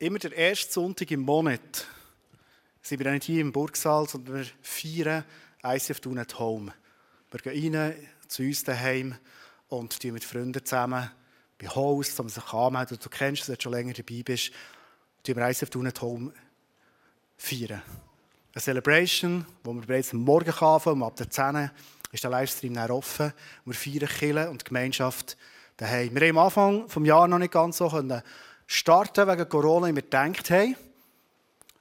immer der erste Sonntag im Monat sind wir nicht hier im Burgsaal, sondern wir feiern ICF Tun at Home. Wir gehen rein zu uns daheim und mit Freunden zusammen bei Haus, man sich anmelden Du kennst es, du schon länger dabei bist, tun wir ICF Tun at Home feiern. Eine Celebration, wo wir bereits am Morgen anfangen, ab der 10 ist der Livestream dann offen. Wir feiern Kirche und Gemeinschaft daheim. Wir haben am Anfang des Jahres noch nicht ganz so starten wegen Corona, wie wir gedacht haben.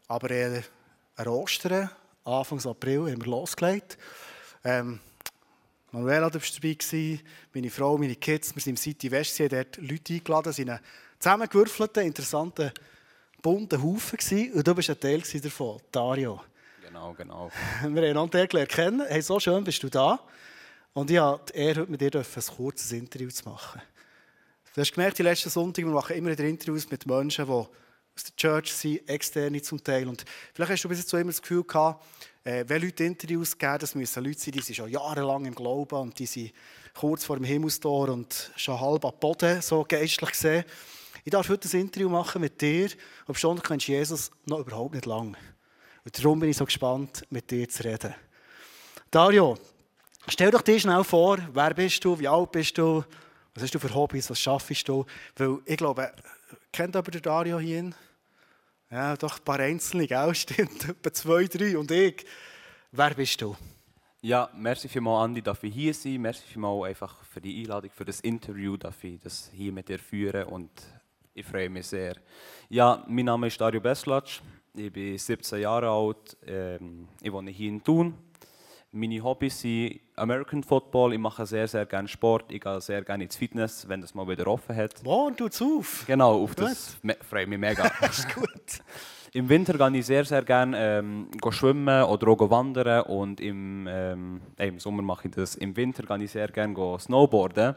Aber äh, an Ostern, Anfang April, haben wir losgelegt. Ähm, Manuela, warst dabei, meine Frau, meine Kids. Wir sind im City West, sie haben dort Leute eingeladen, sind einen zusammengewürfelten, interessanten, bunten Haufen gewesen. Und du bist ein Teil davon, Dario. Genau, genau. Wir haben einander kennen. Hey, so schön bist du da. Und ich habe die Ehre, heute mit dir ein kurzes Interview zu machen. Du hast gemerkt, die letzten Sonntage, wir machen immer wieder Interviews mit Menschen, die aus der Church sind, externe zum Teil. Und vielleicht hast du bis jetzt so immer das Gefühl gehabt, äh, wenn Leute Interviews geben, das müssen Leute sein, die sind schon jahrelang im Glauben und die sind kurz vor dem Himmelstor und schon halb am Boden, so geistlich gesehen. Ich darf heute ein Interview machen mit dir, ob schon du kennst Jesus noch überhaupt nicht lang. Und darum bin ich so gespannt, mit dir zu reden. Dario, stell doch dir schnell vor, wer bist du, wie alt bist du, was hast du für Hobbys, was schaffst du? Weil ich glaube, kennt aber der Dario hier? Ja, doch ein paar Einzelne, gell? Stimmt, etwa zwei, drei und ich. Wer bist du? Ja, merci vielmals, Andi, dass ich hier sein. Merci vielmals einfach für die Einladung, für das Interview, dass ich das hier mit dir führen und ich freue mich sehr. Ja, mein Name ist Dario Beslatsch. Ich bin 17 Jahre alt. Ähm, ich wohne hier in Thun. Meine Hobbys sind American Football. Ich mache sehr, sehr gerne Sport. Ich gehe sehr gerne ins Fitness, wenn das mal wieder offen hat. Und tut's auf? Genau, auf das freue ich mich mega. ist gut. Im Winter gehe ich sehr, sehr gerne ähm, schwimmen oder auch wandern. Und im, ähm, im Sommer mache ich das. Im Winter gehe ich sehr gerne snowboarden.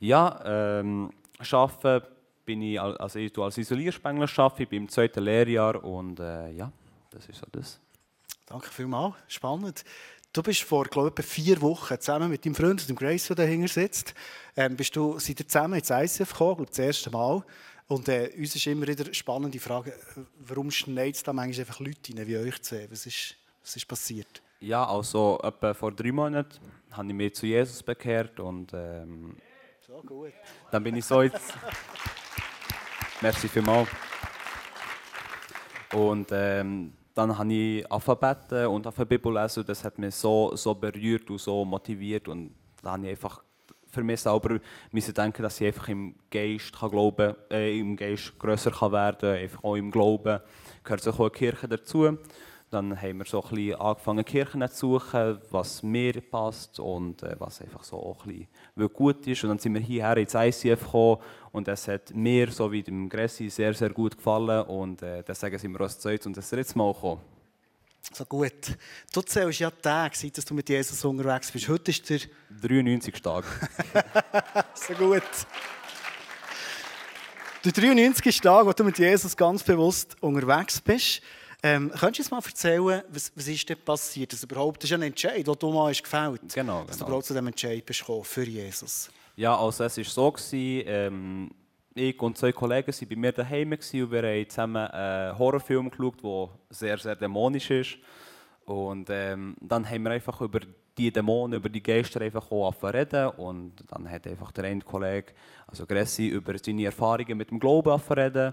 Ja, ähm, arbeiten bin ich, also ich als Isolierspengler arbeite, ich bin im zweiten Lehrjahr und äh, ja, das ist so das. Danke vielmals, spannend. Du bist vor, glaube ich, vier Wochen zusammen mit deinem Freund, dem Grace, der dahinter sitzt, ähm, bist du, seid ihr zusammen ins ICF gekommen, glaube das erste Mal. Und äh, uns ist immer wieder eine spannende Frage, warum schneit es da manchmal einfach Leute rein, wie euch zu sehen? Was ist, was ist passiert? Ja, also etwa vor drei Monaten habe ich mich zu Jesus bekehrt und ähm, so gut. dann bin ich so jetzt... Merci vielmals. Und ähm, dann habe ich Alphabeten und auf Bibel lesen. Das hat mich so, so berührt und so motiviert. Und dann habe ich einfach für mich selber müssen denken, dass ich einfach im Geist kann glauben, äh, im Geist grösser kann werden, einfach auch im Glauben gehört sich auch eine Kirche dazu. Dann haben wir so ein bisschen angefangen, Kirchen zu suchen, was mir passt und äh, was einfach so auch ein bisschen gut ist. Und dann sind wir hierher ins ICF gekommen und es hat mir, so wie dem Gressi, sehr, sehr gut gefallen. Und äh, deswegen sind wir als zweites und das dritte Mal gekommen. So gut. Du zählst ja Tage, seit du mit Jesus unterwegs bist. Heute ist der... 93. Tag. so gut. Der 93. Tag, wo du mit Jesus ganz bewusst unterwegs bist. Ähm, könntest du uns mal erzählen, was, was ist denn passiert? Das, überhaupt, das ist ein Entscheid, den du mal hast gefällt hast. Genau, Dass genau. du überhaupt zu diesem Entscheid bist für Jesus. Ja, also es war so, gewesen, ähm, ich und zwei Kollegen waren bei mir daheim und wir haben zusammen einen Horrorfilm geschaut, der sehr, sehr dämonisch ist. Und ähm, dann haben wir einfach über die Dämonen, über die Geister einfach auch reden und dann hat einfach der eine Kollege, also Gressi, über seine Erfahrungen mit dem Glauben reden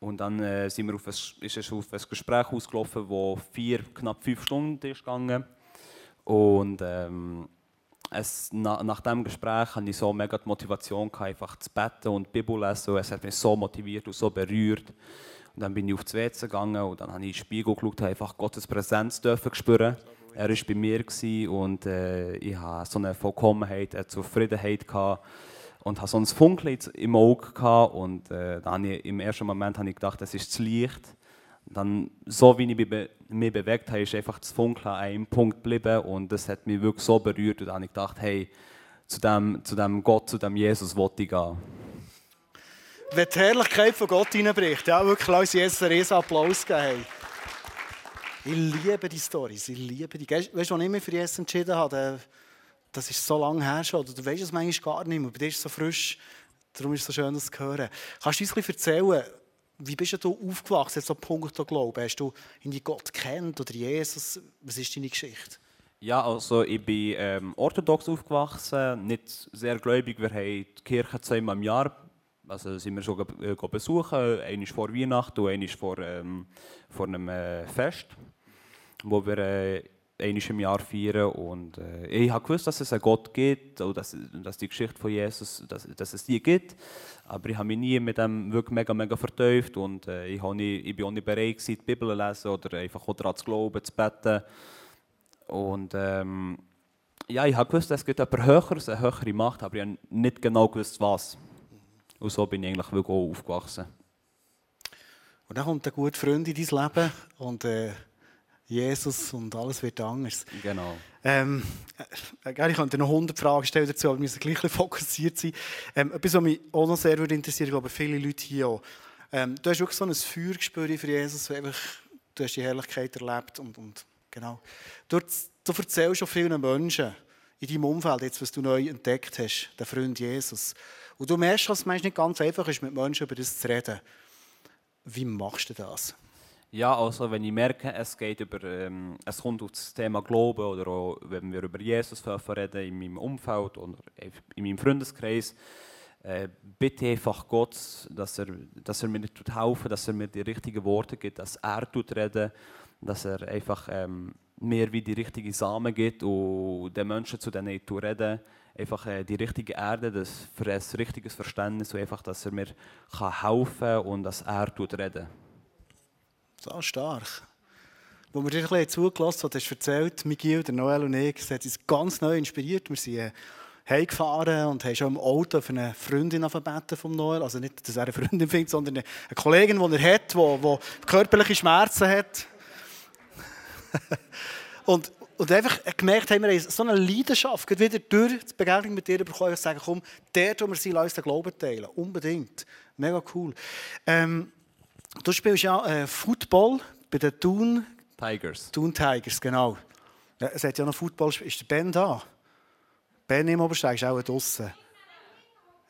und dann äh, sind wir auf ein, ist es auf ein Gespräch ausgelaufen, das vier, knapp fünf Stunden ist gegangen. Und ähm, es, na, nach diesem Gespräch hatte ich so mega die Motivation, gehabt, einfach zu beten und Bibel lesen. Es hat mich so motiviert und so berührt. Und dann bin ich auf die WC gegangen und dann habe ich in den Spiegel geschaut und einfach Gottes Präsenz dürfen spüren. Er war bei mir und äh, ich hatte so eine Vollkommenheit, eine Zufriedenheit. Gehabt und hatte so ein Funkeln im Auge gehabt und äh, dann ich, im ersten Moment habe ich gedacht, das ist zu Licht. Dann, so wie ich mich, be mich bewegt habe, ist einfach das Funkeln an einem Punkt geblieben und das hat mich wirklich so berührt und dann habe ich gedacht, hey, zu dem, zu dem Gott, zu dem Jesus wollte ich gehen. Wenn die Herrlichkeit von Gott hineinbricht, ja, wirklich lass Jesus einen riesen Applaus geben. Ich liebe die Storys, ich liebe die. Weißt du, was ich mich für Jesus entschieden habe? Das ist so lange her schon, du weißt es manchmal gar nicht mehr, bei dir ist es so frisch, darum ist es so schön, das zu hören. Kannst du uns ein bisschen erzählen, wie bist du aufgewachsen, jetzt so Punkt Glauben? Hast du irgendwie Gott kennt oder Jesus? Was ist deine Geschichte? Ja, also ich bin ähm, orthodox aufgewachsen, nicht sehr gläubig. Wir haben die Kirche zweimal im Jahr, also sind wir schon äh, besuchen, einmal vor Weihnachten und einmal vor, ähm, vor einem äh, Fest, wo wir äh, einmal im Jahr feiern. Und äh, ich gewusst, dass es einen Gott gibt und dass, dass die Geschichte von Jesus, dass, dass es die gibt. Aber ich habe mich nie mit dem wirklich mega, mega vertieft und äh, ich, nie, ich bin auch nicht bereit gewesen, die Bibel zu lesen oder einfach auch daran zu glauben, zu beten. Und ähm, ja, ich habe gewusst, es gibt etwas Höheres, eine höhere Macht, aber ich habe nicht genau gewusst, was. Und so bin ich eigentlich wirklich aufgewachsen. Und dann kommt ein guter Freund in dein Leben und äh, Jesus und alles wird anders. Genau. Ähm, äh, ich könnte noch 100 Fragen stellen dazu, aber wir müssen gleich fokussiert sein. Ähm, etwas, was mich auch noch sehr würde interessieren, ich glaube viele Leute hier auch. Ähm, du hast wirklich so ein Feuer gespürt für Jesus, einfach, du hast die Herrlichkeit erlebt und, und genau. Du, du erzählst schon vielen Menschen in deinem Umfeld, jetzt, was du neu entdeckt hast, den Freund Jesus. Und du merkst, dass es manchmal nicht ganz einfach ist, mit Menschen über das zu reden. Wie machst du das? Ja, also wenn ich merke, es geht über, ähm, es kommt auf das Thema Glauben oder auch, wenn wir über Jesus reden in meinem Umfeld oder in meinem Freundeskreis, äh, bitte einfach Gott, dass er, dass er mir nicht helfen dass er mir die richtigen Worte gibt, dass er tut reden, dass er einfach ähm, mir wie die richtigen Samen gibt und den Menschen zu denen ich reden, einfach äh, die richtige Erde, das für ein richtiges Verständnis und einfach, dass er mir kann helfen kann und dass er tut reden. So stark. Wo wir dir ein bisschen zugelassen haben, hast du erzählt, Miguel, der Noel und ich, hat uns ganz neu inspiriert. Wir sind äh, heimgefahren und haben schon im Auto für eine Freundin verbeten vom Noel. Also nicht, dass er eine Freundin findet, sondern eine Kollegin, die er hat, die, körperliche Schmerzen hat. und, und einfach gemerkt haben, wir so eine Leidenschaft, wieder durch die Begegnung mit dir bekommen, dass sagen, komm, der, wo wir sind, lass uns den Glauben teilen. Unbedingt. Mega cool. Ähm, Du spielst ja äh, Football bei den Thun Tigers. Thun Tigers, genau. Ja, es hat ja noch Football. Ist der Ben da? Ben im Obersteig ist auch draußen.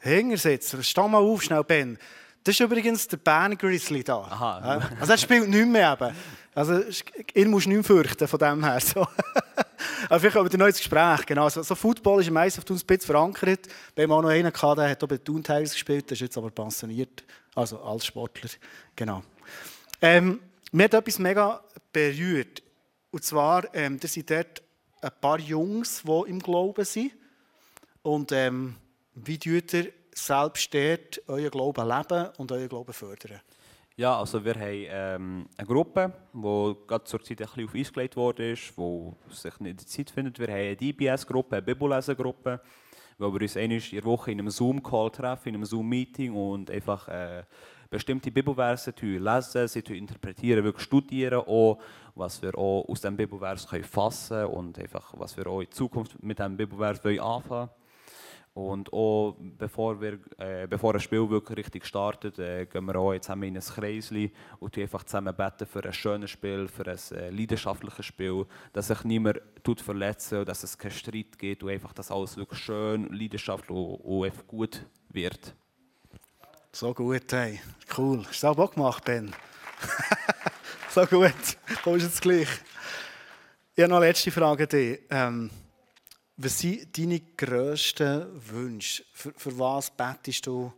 Hingersitzer, steh mal auf, schnell Ben. Das ist übrigens der Ben Grizzly da. Aha. Also er spielt nicht mehr eben. Also ihn musst du nicht mehr fürchten von dem her. So. Aber vielleicht kommen wir noch ins Gespräch. Genau, so, so Football ist im meisten auf Thun ein bisschen verankert. Wir haben auch noch einen gehabt, der hat auch bei Thun Tigers gespielt, der ist jetzt aber pensioniert. Also als Sportler, genau. Ähm, mir hat etwas mega berührt. Und zwar, ähm, da sind dort ein paar Jungs, die im Glauben sind. Und ähm, wie tut ihr selbst dort euren Glauben leben und euren Glauben fördern? Ja, also wir haben ähm, eine Gruppe, die gerade zur Zeit ein bisschen auf Eis gelegt ist, die sich nicht die Zeit findet. Wir haben eine DBS-Gruppe, eine Bibellesen-Gruppe wo wir uns einmal in der Woche in einem Zoom-Call treffen, in einem Zoom-Meeting und einfach äh, bestimmte Bibelverse lesen, sie interpretieren, wirklich studieren, auch, was wir auch aus dem Bibelvers fassen können und einfach, was wir auch in Zukunft mit diesem Bibelvers anfangen wollen. Und auch bevor, wir, äh, bevor ein Spiel wirklich richtig startet, äh, gehen wir auch zusammen in ein Kreisli und einfach zusammen beten für ein schönes Spiel, für ein äh, leidenschaftliches Spiel, dass sich niemand tut verletzen und dass es keinen Streit gibt und einfach, dass alles wirklich schön, leidenschaftlich und, und gut wird. So gut, hey. Cool. Hast du auch Bock gemacht, Ben? so gut. Kommst jetzt gleich. Ich habe noch eine letzte Frage an dich. Ähm, was sind deine grössten Wünsche? Für, für was betest du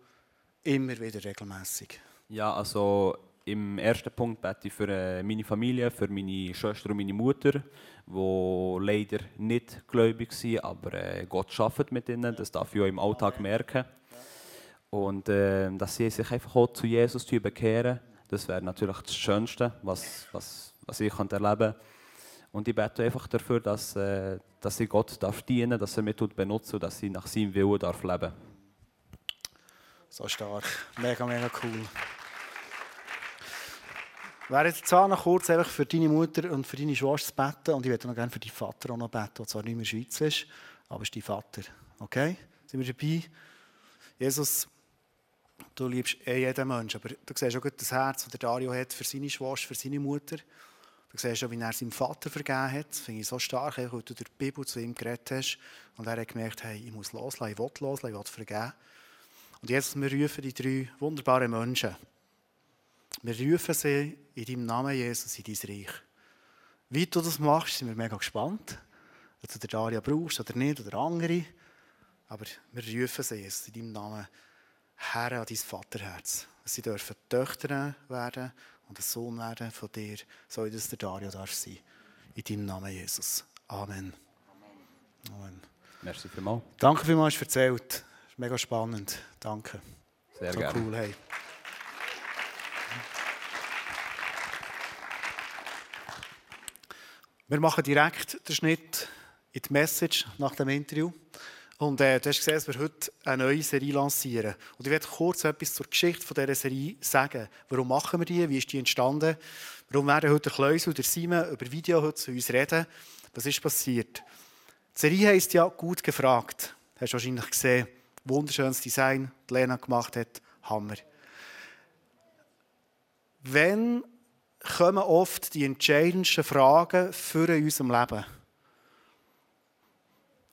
immer wieder regelmäßig? Ja, also im ersten Punkt bete ich für äh, meine Familie, für meine Schwester und meine Mutter, die leider nicht gläubig sind, aber äh, Gott schafft mit ihnen. Das darf ich auch im Alltag merken. Und äh, dass sie sich einfach auch zu Jesus bekehren, das wäre natürlich das Schönste, was, was, was ich erleben kann. Und ich bete einfach dafür, dass, äh, dass ich Gott darf dienen dass er mich benutzt und dass ich nach seinem Willen darf leben So stark. Mega, mega cool. wäre jetzt auch noch kurz einfach für deine Mutter und für deine Schwester zu beten. Und ich würde noch gerne für deinen Vater auch noch beten, der zwar nicht mehr in der Schweiz ist, aber ist dein Vater. Okay? Sind wir dabei? Jesus, du liebst eh jeden Menschen, aber du siehst auch das Herz, das Dario hat für seine Schwester, für seine Mutter. Du siehst auch, wie er seinem Vater vergeben hat. Das finde ich so stark, weil du durch die Bibel zu ihm geredet hast. Und er hat gemerkt, hey, ich muss loslassen, ich will loslassen, ich will vergeben. Und jetzt, wir rufen die drei wunderbaren Menschen. wir rufen sie in deinem Namen, Jesus, in dein Reich. Wie du das machst, sind wir mega gespannt. Ob du Daria brauchst oder nicht, oder andere. Aber wir rufen sie, Jesus, in deinem Namen, Herr, an dein Vaterherz. Sie dürfen Töchter werden und ein Sohn werden von dir, so wie das der Dario darf sein. In deinem Namen, Jesus. Amen. Amen. Merci vielmals. Danke vielmals für erzählt. Mega spannend. Danke. Sehr so gerne. cool, hey. Wir machen direkt den Schnitt in die Message nach dem Interview. Und äh, du hast gesehen, dass wir heute eine neue Serie lancieren. Und ich werde kurz etwas zur Geschichte von dieser Serie sagen. Warum machen wir die? Wie ist die entstanden? Warum werden heute der Kleusel und der Simon über Video heute zu uns reden? Was ist passiert? Die Serie heisst ja «Gut gefragt». Hast du wahrscheinlich gesehen. Wunderschönes Design, das Lena gemacht hat. Hammer. Wenn kommen oft die entscheidendsten Fragen für in unserem Leben?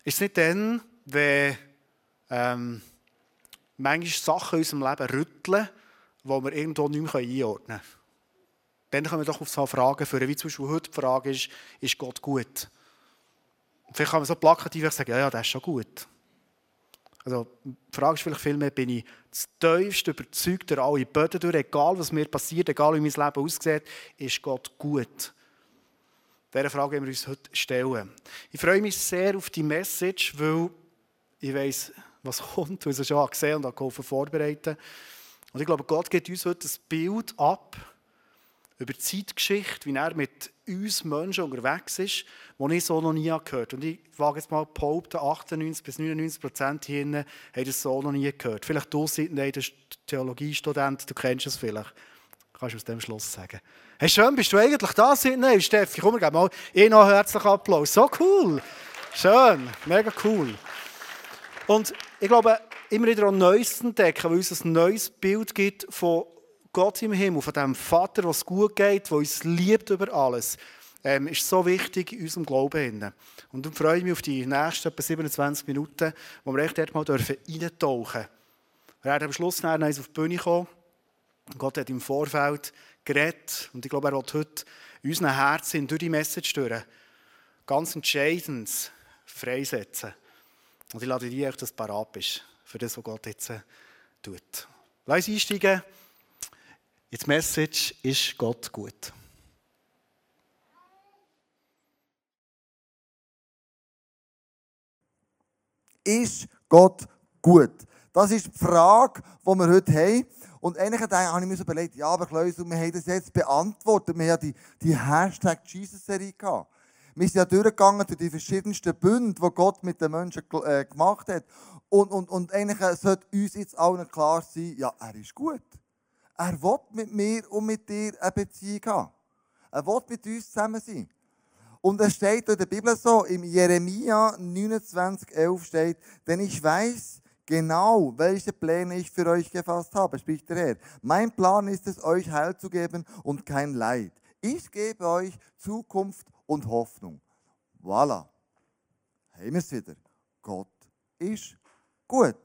Ist es nicht dann, wenn ähm, manchmal Sachen in unserem Leben rütteln, die wir irgendwo nicht mehr einordnen können? Dann kommen wir doch auf so Fragen führen, wie zum Beispiel heute die Frage ist, ist Gott gut? Vielleicht kann man so plakativ sagen, ja, ja, das ist schon gut. Also, die Frage ist vielleicht vielmehr, bin ich das tiefste überzeugt durch alle Böden durch, egal was mir passiert, egal wie mein Leben aussieht, ist Gott gut? Diese Frage werden wir uns heute stellen. Ich freue mich sehr auf die Message, weil ich weiß, was kommt, weil ich es schon gesehen und geholfen vorbereiten. Und ich glaube, Gott gibt uns heute ein Bild ab über die Zeitgeschichte, wie er mit uns Menschen unterwegs ist, die ich so noch nie gehört. Und ich wage jetzt mal behaupten, 98 bis 99 Prozent hier haben das so noch nie gehört. Vielleicht du seid ein Theologiestudent, du kennst es vielleicht. Kannst du aus dem Schluss sagen. Hey, schön, bist du eigentlich da, Sidney? Steffi, komm, wir geben mal eh herzlichen Applaus. So cool. Schön, mega cool. Und ich glaube, immer wieder an Neues entdecken, weil uns ein neues Bild gibt von Gott im Himmel, von dem Vater, was gut geht, der uns liebt über alles, ähm, ist so wichtig in unserem Glauben. Und dann freue ich mich auf die nächsten etwa 27 Minuten, wo wir echt dort mal dürfen reintauchen dürfen. Wir werden am Schluss nachher auf die Bühne kommen. Gott hat im Vorfeld geredet und ich glaube, er will heute in unseren Herzen durch die Message durch ganz entscheidend freisetzen. Und ich lade dich, dass du parat bist für das, was Gott jetzt tut. Lass uns einsteigen. Jetzt Message ist Gott gut. Ist Gott gut? Das ist die Frage, die wir heute haben. Und eigentlich habe ich mir überlegt, ja, aber Klaus, wir haben das jetzt beantwortet. Wir haben ja die, die Hashtag Jesus-Serie gehabt. Wir sind ja durchgegangen durch die verschiedensten Bünde, die Gott mit den Menschen äh, gemacht hat. Und, und, und eigentlich sollte uns jetzt allen klar sein, ja, er ist gut. Er will mit mir und mit dir eine Beziehung haben. Er will mit uns zusammen sein. Und es steht in der Bibel so, im Jeremia 29, 11 steht, denn ich weiß genau, welche Pläne ich für euch gefasst habe, spricht der Herr. Mein Plan ist es, euch Heil zu geben und kein Leid. Ich gebe euch Zukunft und Hoffnung. Voilà. Haben wir es wieder. Gott ist gut.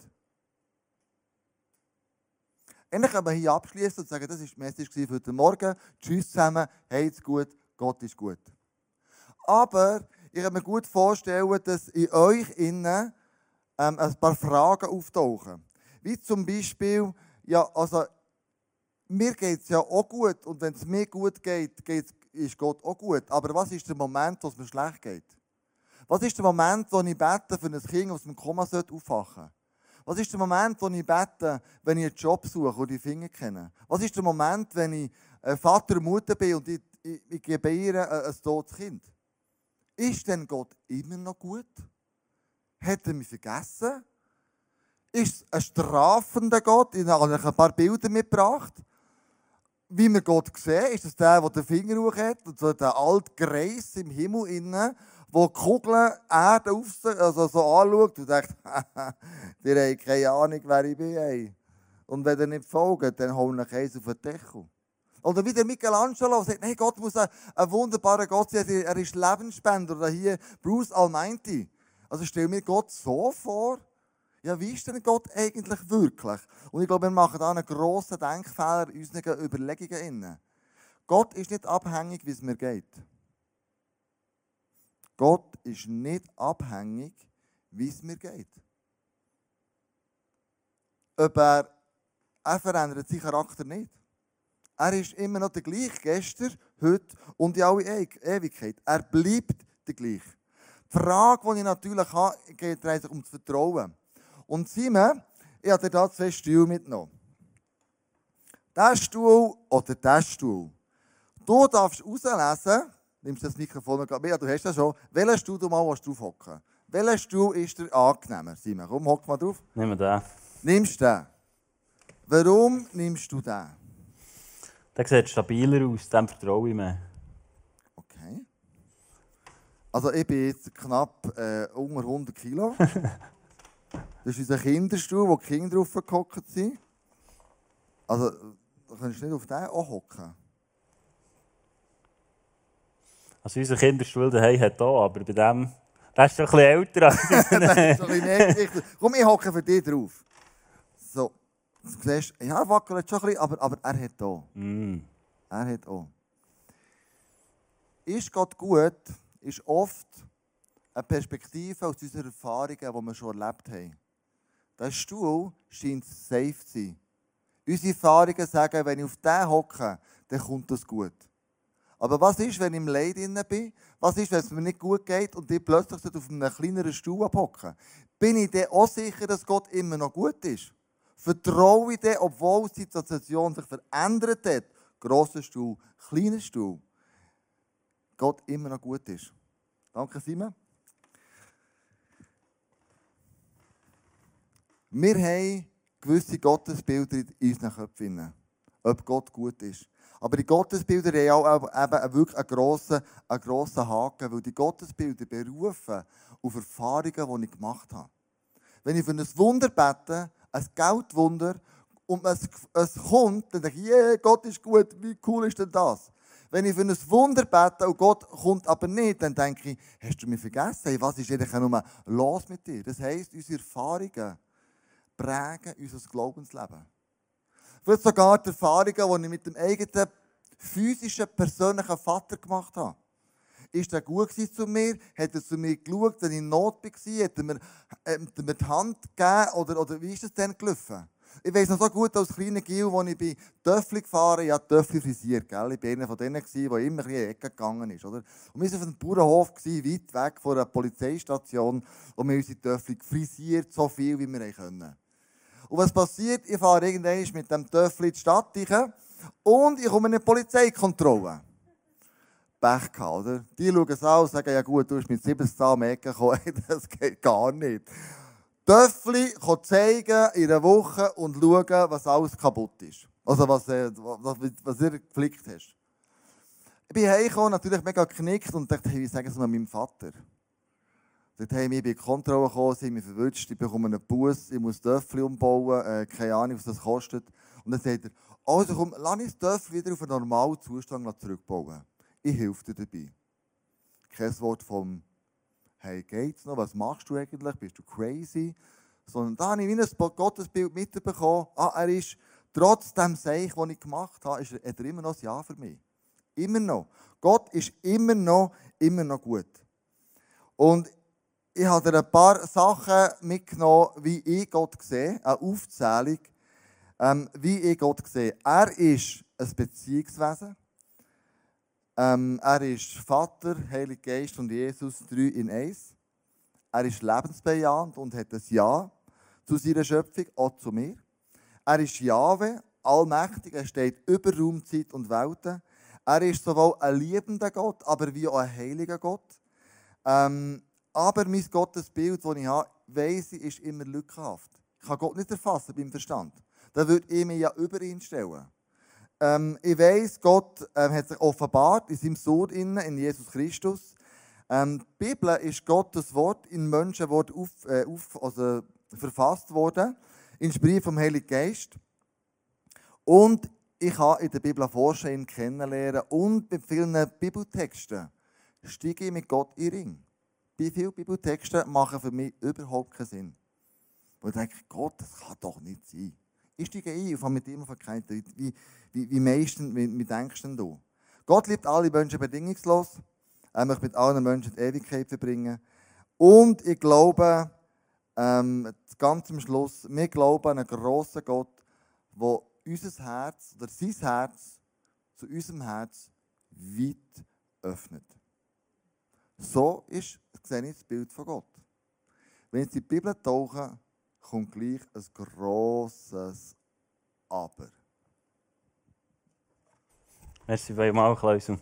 Können wir hier abschließen und sagen, das war die Message für heute Morgen. Tschüss zusammen, heit's gut, Gott ist gut. Aber ich kann mir gut vorstellen, dass in euch innen ähm, ein paar Fragen auftauchen. Wie zum Beispiel, ja, also, mir geht es ja auch gut und wenn es mir gut geht, geht's, ist Gott auch gut. Aber was ist der Moment, wo es mir schlecht geht? Was ist der Moment, wo ich bete für ein Kind, das im Koma aufwachen sollte? Was ist der Moment, wo ich bete, wenn ich einen Job suche und die Finger kenne? Was ist der Moment, wenn ich Vater und Mutter bin und ich, ich, ich gebe ihr ein, ein totes Kind? Ist denn Gott immer noch gut? Hat er mich vergessen? Ist es ein strafender Gott? Ich habe euch ein paar Bilder mitgebracht. Wie wir Gott sehen, ist es der, der den Finger hoch hat und so der alte Greis im Himmel innen wo die Kugeln Erde auf sich, also so anschaut und denkt, die haben keine Ahnung, wer ich bin. Und wenn ihr nicht folgt, dann holen ich eins auf den Deckel. Oder wie der Michelangelo sagt, hey, Gott muss ein, ein wunderbarer Gott sein, er ist Lebensspender. Oder hier Bruce Almighty. Also stell mir Gott so vor. Ja, wie ist denn Gott eigentlich wirklich? Und ich glaube, wir machen da einen grossen Denkfehler in unseren Überlegungen. Gott ist nicht abhängig, wie es mir geht. Gott ist nicht abhängig, wie es mir geht. Ob er, er verändert seinen Charakter nicht. Er ist immer noch der gleiche, gestern, heute und in alle Ewigkeit. Er bleibt der gleiche. Die Frage, die ich natürlich habe, geht sich um das Vertrauen. Und Simon, ich habe dir hier zwei Stühle mitgenommen. Der Stuhl oder der Stuhl. Du darfst herauslesen, nimmst das Mikrofon und ja, du hast das schon, welchen Stuhl du mal drauf hocken Welcher Stuhl ist dir angenehmer, Simon? Komm, hock mal drauf. Wir den. Nimmst du den? Warum nimmst du den? Der sieht stabiler aus, dem vertraue ich mehr. Okay. Also ich bin jetzt knapp äh, unter 100 Kilo. Das ist unser Kinderstuhl, wo die Kinder drauf gehockt sind. Also, da kannst du nicht auf den auch hocken. Also unser Kinderstuhl daheim hat hier, aber bei dem... Der ist schon ein bisschen älter. das ist ein bisschen Komm, ich hocke für dich drauf. So. Du siehst, ja, er wackelt schon ein bisschen, aber, aber er hat hier. Mm. Er hat auch. Ist Gott gut, ist oft eine Perspektive aus unseren Erfahrungen, die wir schon erlebt haben. Der Stuhl scheint safe zu sein. Unsere Erfahrungen sagen, wenn ich auf den hocke, dann kommt das gut. Aber was ist, wenn ich im Leid bin? Was ist, wenn es mir nicht gut geht und ich plötzlich auf einem kleineren Stuhl abhocken? Bin ich dann auch sicher, dass Gott immer noch gut ist? Vertraue ich dann, obwohl die Situation sich verändert hat, grosser Stuhl, kleiner Stuhl, Gott immer noch gut ist? Danke, Simon. Wir haben gewisse Gottesbilder in unseren Köpfen, ob Gott gut ist. Aber die Gottesbilder haben auch eben wirklich einen grossen, einen grossen Haken, weil die Gottesbilder berufen auf Erfahrungen, die ich gemacht habe. Wenn ich für ein Wunder bete, ein Geldwunder, und es, es kommt, dann denke ich, yeah, Gott ist gut, wie cool ist denn das? Wenn ich für ein Wunder bete und Gott kommt aber nicht, dann denke ich, hast du mich vergessen? Hey, was ist eigentlich nur los mit dir? Das heisst, unsere Erfahrungen prägen unser Glaubensleben. Vielleicht sogar die Erfahrungen, die ich mit dem eigenen physischen, persönlichen Vater gemacht habe. Ist er gut zu mir? Hat er zu mir geschaut, wenn ich in Not war? Hat er mir, äh, hat er mir die Hand gegeben? Oder, oder wie ist es denn gelaufen? Ich weiß noch so gut als kleiner Gil, als ich bei Töffel gefahren ja, Töffel frisiert. Gell? Ich war einer von denen, der immer in die Ecke gegangen ist. Oder? Und wir waren auf einem Bauernhof, weit weg von einer Polizeistation, und wir haben unsere Töffel frisiert, so viel wie wir können. Und was passiert? Ich fahre irgendwann mit dem Töffel in die Stadt und ich komme in eine Polizeikontrolle. Pech gehabt, oder? Die schauen es an und sagen, ja gut, du bist mit 17 am Ecke gekommen, das geht gar nicht. Töffli zeigen in einer Woche und schauen, was alles kaputt ist. Also was, äh, was, was ihr geflickt hast. Ich bin heimgekommen, natürlich mega geknickt und dachte, wie sagen es mal meinem Vater? Dort haben wir bei Kontrolle gekommen, sind mich verwünscht, ich bekomme einen Bus, ich muss Töffel umbauen, äh, keine Ahnung, was das kostet. Und dann sagt er, also komm, lass uns das wieder auf einen normalen Zustand zurückbauen. Ich helfe dir dabei. Kein Wort vom «Hey, geht's noch? Was machst du eigentlich? Bist du crazy?» Sondern da habe ich wie ein Gottesbild mitbekommen. Ah, er ist trotz dem Seich, das ich gemacht habe, ist hat er immer noch ein Ja für mich. Immer noch. Gott ist immer noch, immer noch gut. Und ich habe dir ein paar Sachen mitgenommen, wie ich Gott sehe, eine Aufzählung, ähm, wie ich Gott sehe. Er ist ein Beziehungswesen. Ähm, er ist Vater, Heiliger Geist und Jesus, drei in eins. Er ist lebensbejahend und hat ein Ja zu seiner Schöpfung, auch zu mir. Er ist Jahwe, allmächtig, er steht über Raum, Zeit und Welten. Er ist sowohl ein liebender Gott, aber wie auch ein heiliger Gott. Ähm, aber mein Gottesbild, das ich habe, weiss ich, ist immer lückenhaft. Ich kann Gott nicht erfassen beim Verstand. Da würde ich mich ja über ihn stellen. Ähm, ich weiss, Gott ähm, hat sich offenbart in seinem Sohn, in Jesus Christus. Ähm, die Bibel ist Gottes Wort in Menschenwort auf, äh, auf, also verfasst worden, inspiriert vom Heiligen Geist. Und ich habe in der Bibel Vorstellen kennenlernen und mit vielen Bibeltexten steige ich mit Gott in Ring. Wie viele Bibeltexte machen für mich überhaupt keinen Sinn. wo ich denke, Gott, das kann doch nicht sein. Ich steige ein und fange mit ihm keinen Wie, wie, wie, meisten, wie, wie denkst denn du? Gott liebt alle Menschen bedingungslos. Er möchte mit allen Menschen die Ewigkeit verbringen. Und ich glaube, ähm, ganz am Schluss, wir glauben an einen grossen Gott, der unser Herz oder sein Herz zu unserem Herz weit öffnet. So ist, sehe ich das Bild von Gott. Wenn ich in die Bibel tauche, kommt gleich ein grosses Aber. Merci vielmals, Klausel.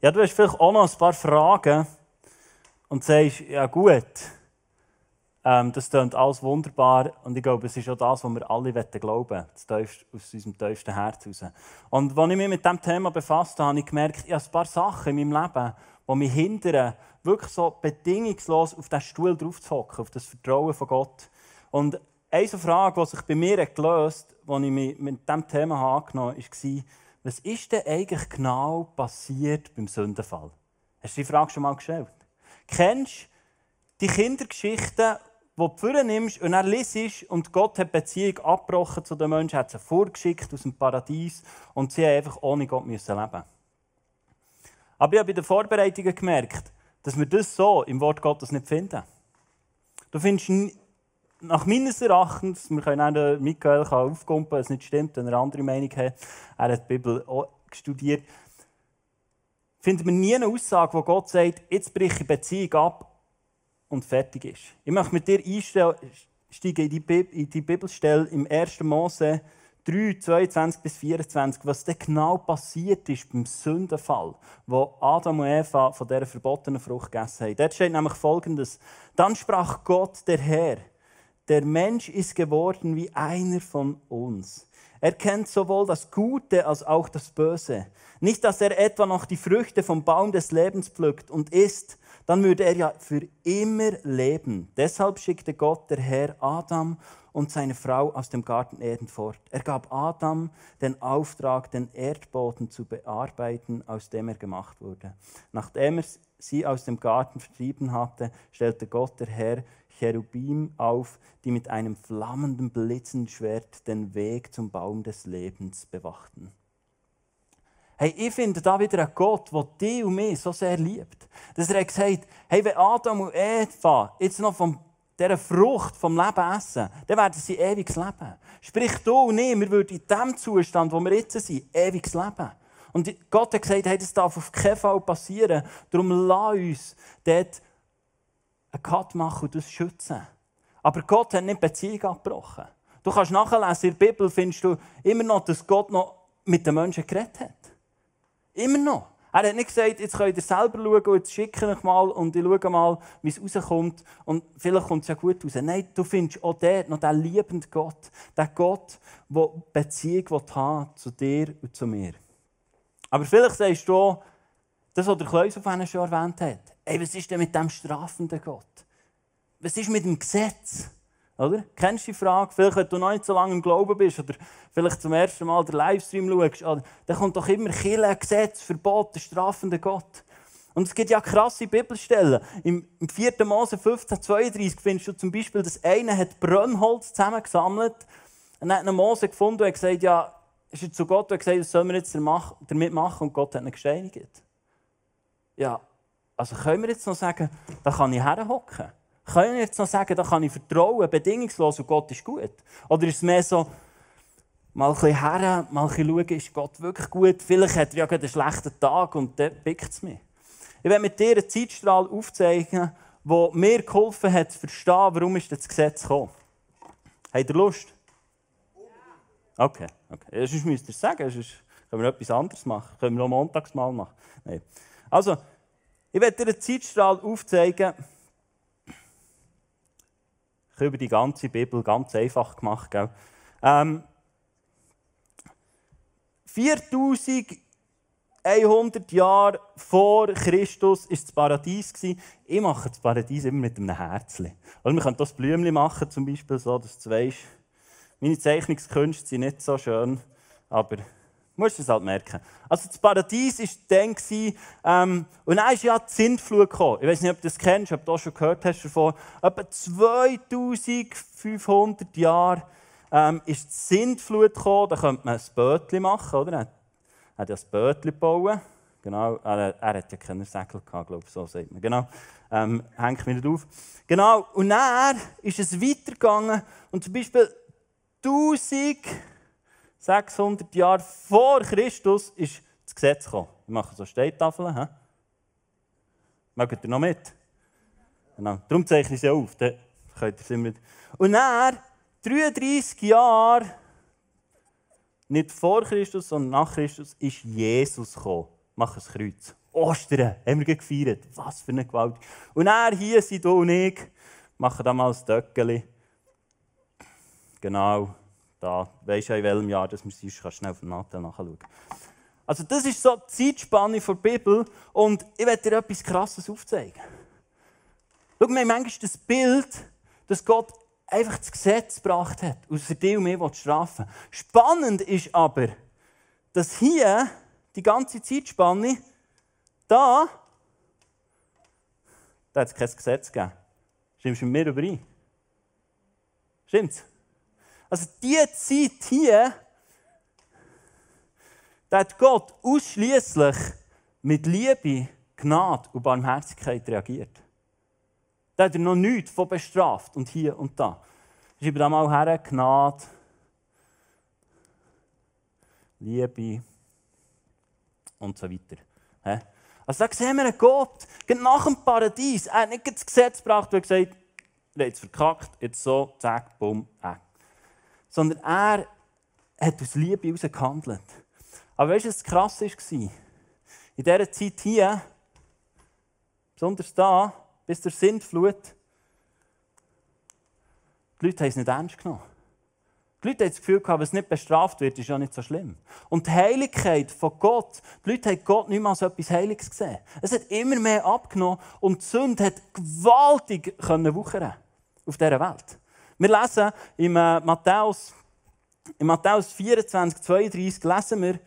Ja, du hast vielleicht auch noch ein paar Fragen und sagst, ja gut, ähm, das klingt alles wunderbar und ich glaube, es ist auch das, was wir alle glauben wollen, aus unserem tiefsten Herz heraus. Und als ich mich mit diesem Thema befasst habe, habe ich gemerkt, ich habe ein paar Sachen in meinem Leben, die mich hindern, wirklich so bedingungslos auf diesen Stuhl drauf zu hocken, auf das Vertrauen von Gott. Und eine Frage, die sich bei mir gelöst hat, als ich mich mit diesem Thema angenommen habe, war, was ist denn eigentlich genau passiert beim Sündenfall? Hast du die Frage schon mal gestellt? Kennst du die Kindergeschichten, die du vornimmst und dann liest und Gott hat die Beziehung abgebrochen zu den Menschen, hat sie vorgeschickt aus dem Paradies und sie haben einfach ohne Gott müssen leben. Aber ich habe bei den Vorbereitungen gemerkt, dass wir das so im Wort Gottes nicht finden. Du findest nach meines Erachtens, wir können auch Michael aufkumpen, wenn es nicht stimmt, wenn er eine andere Meinung hat, er hat die Bibel auch studiert, finden wir nie eine Aussage, wo Gott sagt, jetzt breche ich Beziehung ab und fertig ist. Ich möchte mit dir einsteigen in die Bibelstelle im 1. Mose 3, 22 bis 24, was denn genau passiert ist beim Sündenfall, wo Adam und Eva von dieser verbotenen Frucht gegessen haben. Dort steht nämlich folgendes: Dann sprach Gott, der Herr, der Mensch ist geworden wie einer von uns. Er kennt sowohl das Gute als auch das Böse. Nicht, dass er etwa noch die Früchte vom Baum des Lebens pflückt und isst dann würde er ja für immer leben. Deshalb schickte Gott, der Herr, Adam und seine Frau aus dem Garten Eden fort. Er gab Adam den Auftrag, den Erdboden zu bearbeiten, aus dem er gemacht wurde. Nachdem er sie aus dem Garten vertrieben hatte, stellte Gott, der Herr, Cherubim auf, die mit einem flammenden, blitzenden Schwert den Weg zum Baum des Lebens bewachten. Hey, ich finde da wieder einen Gott, der dich und mich so sehr liebt. Dass er gesagt hat, hey, wenn Adam und Eva jetzt noch von dieser Frucht vom Leben essen, dann werden sie ewiges Leben. Sprich, du und ich, wir würden in dem Zustand, wo wir jetzt sind, ewiges Leben. Und Gott hat gesagt, hey, das darf auf keinen Fall passieren. Darum lass uns dort einen Cut machen und das schützen. Aber Gott hat nicht Beziehung abgebrochen. Du kannst nachlesen, in der Bibel findest du immer noch, dass Gott noch mit den Menschen geredet hat. Immer noch. Er hat nicht gesagt, jetzt könnt ihr selber schauen jetzt schicke ich mal und ich schaue mal, wie es rauskommt und vielleicht kommt es ja gut raus. Nein, du findest auch dort noch den liebenden Gott. Den Gott, der Beziehung haben zu dir und zu mir. Aber vielleicht sagst du das, was der Kleus auf schon erwähnt hat. Ey, was ist denn mit dem strafenden Gott? Was ist mit dem Gesetz? Oder? Kennst du die Frage? Vielleicht, wenn du noch nicht so lange im Glauben bist oder vielleicht zum ersten Mal den Livestream schaust, oder, dann kommt doch immer Kille, Gesetz, Verbot, der strafende Gott. Und es gibt ja krasse Bibelstellen. Im, im 4. Mose 15, 32 findest du zum Beispiel, dass einer hat Brennholz zusammengesammelt und hat einen Mose gefunden und hat gesagt, ja, ist er zu Gott und hat gesagt, was sollen wir jetzt damit machen? Und Gott hat ihn gesteinigt. Ja, also können wir jetzt noch sagen, da kann ich herhocken. Können wir jetzt noch sagen, da kann ich vertrauen, bedingungslos und Gott ist gut? Oder ist es mehr so, mal ein bisschen her, mal ein bisschen schauen, ist Gott wirklich gut? Vielleicht hat er ja gerade einen schlechten Tag und dann pickt es mich. Ich werde mit dir einen Zeitstrahl aufzeichnen, der mir geholfen hat zu verstehen, warum ist das Gesetz gekommen. Habt ihr Lust? Okay, okay. Sonst müsst ihr es sagen, sonst können wir etwas anderes machen. Können wir noch montags mal machen. Nein. Also, ich werde dir einen Zeitstrahl aufzeigen, über die ganze Bibel ganz einfach gemacht. Gell? Ähm, 4100 Jahre vor Christus war das Paradies. Ich mache das Paradies immer mit einem Herzchen. Also wir können das Blümchen machen, zum Beispiel, so, dass du weißt, meine Zeichnungskünste sind nicht so schön, aber musst du es halt merken. Also das Paradies war dann, ähm, und dann ist ja die Sintflut gekommen. Ich weiß nicht, ob du das kennst, ob du das schon gehört hast davon. Etwa 2500 Jahre ähm, ist die Sintflut gekommen. Da könnte man ein Bötchen machen, oder? Er hat ja ein Bötchen gebaut. Genau, er, er hat ja keine Säckel gehabt, glaube ich, so sagt man. Genau, ähm, hängt mich nicht auf. Genau, und dann ist es weitergegangen und zum Beispiel 1600 Jahre vor Christus ist das Gesetz gekommen. Ich mache so Steintafeln. He? Mögt ihr noch mit? Genau. Darum zeichne ich sie auf. Dann könnt ihr sie mit. Und dann, 33 Jahre, nicht vor Christus, sondern nach Christus, ist Jesus gekommen machen ein Kreuz. Ostern haben wir gefeiert. Was für eine Gewalt. Und er hier sind du und ich, machen da mal ein Döckeli. Genau, da. Weisst du in welchem Jahr das wir sind? Ich kann schnell auf den Nattel nachschauen. Also das ist so die Zeitspanne der Bibel und ich werde dir etwas Krasses aufzeigen. Schau, wir haben manchmal das Bild, dass Gott einfach das Gesetz gebracht hat, aus dich und mich strafen Spannend ist aber, dass hier die ganze Zeitspanne, da, da hat es kein Gesetz gegeben. Stimmst du mit mir überein? Stimmt's? Also diese Zeit hier, da hat Gott ausschließlich mit Liebe, Gnade und Barmherzigkeit reagiert. Da hat er noch nichts von bestraft und hier und da. Schreibe da mal her, Gnade, Liebe, und so weiter. Also da sehen wir einen Gott, nach dem Paradies. Er hat nicht das Gesetz gebracht und gesagt, er hat es verkackt, jetzt so, zack, bumm, äh. Sondern er hat aus Liebe heraus gehandelt. Aber weißt du, was krass war? In dieser Zeit hier, besonders da, bis zur Sintflut, die Leute haben es nicht ernst genommen. Die Leute haben das Gefühl, wenn es nicht bestraft wird, ist ja nicht so schlimm. Und die Heiligkeit von Gott, die Leute haben Gott nicht mehr als etwas Heiliges gesehen. Es hat immer mehr abgenommen und die Sünde hat gewaltig wuchern auf dieser Welt. Wir lesen im äh, Matthäus, in Matthäus 24, 32 lesen wir,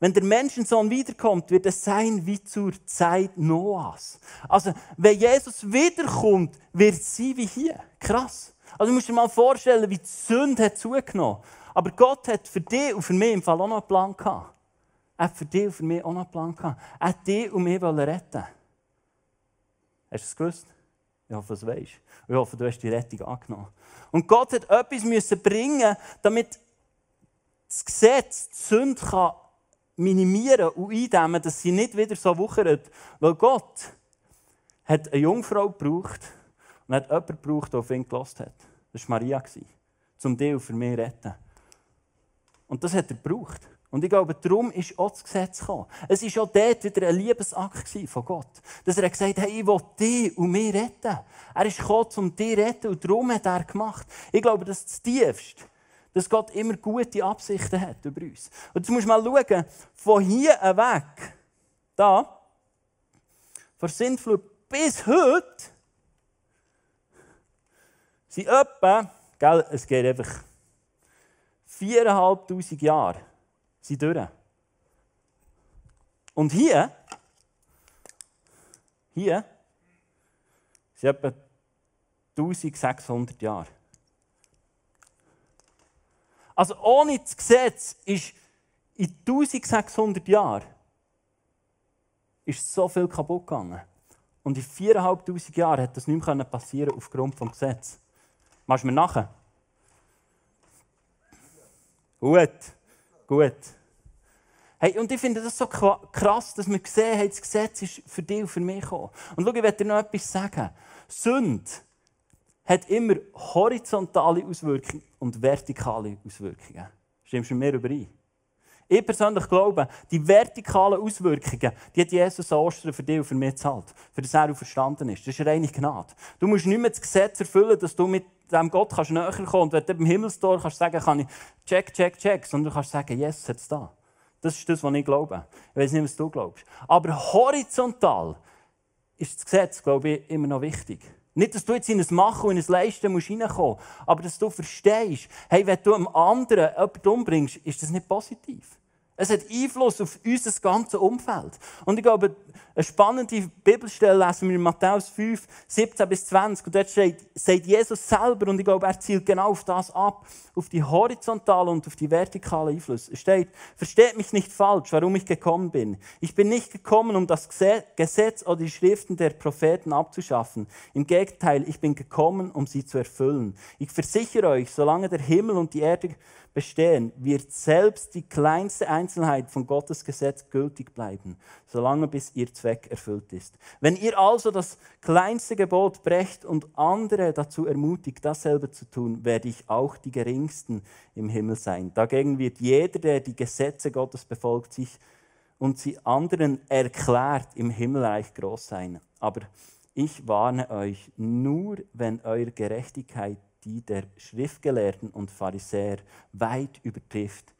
wenn der Menschensohn wiederkommt, wird es sein wie zur Zeit Noahs. Also, wenn Jesus wiederkommt, wird es sein wie hier. Krass. Also du musst dir mal vorstellen, wie die Sünde hat zugenommen Aber Gott hat für dich und für mich im Fall auch noch einen Plan gehabt. Er hat für dich und für mich auch noch einen Plan gehabt. Er hat dich und mich retten Hast du es gewusst? Ich hoffe, du weißt. Ich hoffe, du hast die Rettung angenommen. Und Gott hat etwas müssen bringen, damit das Gesetz die Sünde kann minimieren und eindämmen, dass sie nicht wieder so wuchert. Weil Gott hat eine Jungfrau gebraucht, und hat jemanden gebraucht, der auf ihn gelassen hat. Das war Maria, um dich für mich zu retten. Und das hat er gebraucht. Und ich glaube, darum ist auch das Gesetz gekommen. Es war auch dort wieder ein Liebesakt von Gott. Dass er gesagt hat, hey, ich will dich und mich retten. Er ist gekommen, um dich zu retten und darum hat er gemacht. Ich glaube, das ist das Tiefste. Dass Gott immer gute Absichten hat über uns. Und jetzt musst du mal schauen, von hier weg, da, von Sintflut bis heute, sind etwa, gell, es geht einfach 4'500 Jahre sind durch. Und hier, hier, sind etwa 1600 Jahre. Also ohne das Gesetz ist in 1600 Jahren ist so viel kaputt gegangen. Und in 4'500 Jahren hat das nicht mehr passieren aufgrund des Gesetzes. Machst du mir nachher? Gut, gut. Hey, und ich finde das so krass, dass wir gesehen haben, das Gesetz ist für dich und für mich gekommen. Und schau, ich werde dir noch etwas sagen. Sünde hat immer horizontale Auswirkungen und vertikale Auswirkungen. Stimmst du mir überein? Ich persönlich glaube, die vertikalen Auswirkungen, die hat Jesus Ostern für dich und für mich gezahlt. Für das er auch verstanden ist. Das ist reine Gnade. Du musst nicht mehr das Gesetz erfüllen, dass du mit dem Gott kannst näher kommen Und wenn du beim Himmelstor kannst sagen, kann ich check, check, check, sondern du kannst sagen, Jesus hat es da. Das ist das, was ich glaube. Ich weiß nicht, was du glaubst. Aber horizontal ist das Gesetz, glaube ich, immer noch wichtig. Nicht, dass du jetzt in ein Machen und in ein Leisten musst musst, aber dass du verstehst, hey, wenn du einem anderen jemanden umbringst, ist das nicht positiv. Es hat Einfluss auf unser ganzes Umfeld. Und ich glaube, eine spannende Bibelstelle lesen wir in Matthäus 5, 17 bis 20. Und dort steht, sagt Jesus selber, und ich glaube, er zielt genau auf das ab, auf die horizontale und auf die vertikale Einfluss. Es steht, versteht mich nicht falsch, warum ich gekommen bin. Ich bin nicht gekommen, um das Gesetz oder die Schriften der Propheten abzuschaffen. Im Gegenteil, ich bin gekommen, um sie zu erfüllen. Ich versichere euch, solange der Himmel und die Erde bestehen, wird selbst die kleinste Einzelheit von Gottes Gesetz gültig bleiben, solange bis ihr Zweck erfüllt ist. Wenn ihr also das kleinste Gebot brecht und andere dazu ermutigt, dasselbe zu tun, werde ich auch die geringsten im Himmel sein. Dagegen wird jeder, der die Gesetze Gottes befolgt, sich und sie anderen erklärt, im Himmelreich groß sein. Aber ich warne euch, nur wenn eure Gerechtigkeit die der Schriftgelehrten und Pharisäer weit übertrifft,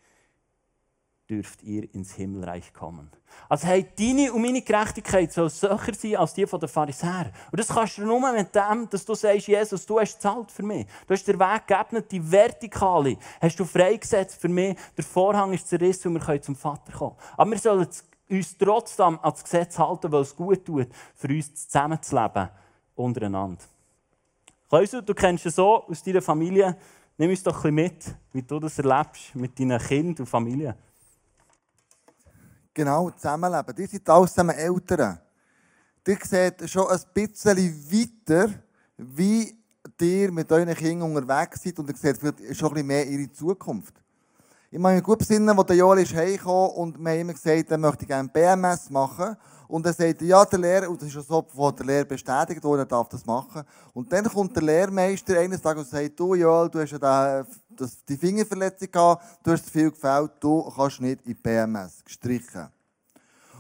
dürft ihr ins Himmelreich kommen. Also hey, deine und meine Gerechtigkeit soll solcher sein als die der Pharisäer. Und das kannst du nur mit dem, dass du sagst, Jesus, du hast zahlt für mich. Du hast den Weg geebnet, die Vertikale hast du freigesetzt für mich. Der Vorhang ist zerrissen und wir können zum Vater kommen. Aber wir sollen uns trotzdem ans Gesetz halten, weil es gut tut, für uns zusammenzuleben untereinander. Klausel, du kennst es so aus deiner Familie. Nimm uns doch ein bisschen mit, wie du das erlebst mit deinen Kindern und Familie. Genau, zusammenleben. Die sind alle zusammen Eltern. Die seht schon ein bisschen weiter, wie ihr mit euren Kindern unterwegs seid und ihr seht schon ein bisschen mehr ihre Zukunft. Ich meine, gut besinnen, als der Joel ist heimgekommen und wir haben immer gesagt, er möchte gerne BMS machen. Und er sagt, ja, der Lehrer, und das ist so, wo der Lehrer bestätigt wurde, er darf das machen. Und dann kommt der Lehrmeister eines Tages und sagt, du Joel, du hast ja das, die Fingerverletzung gehabt, du hast viel gefällt, du kannst nicht in BMS, gestrichen.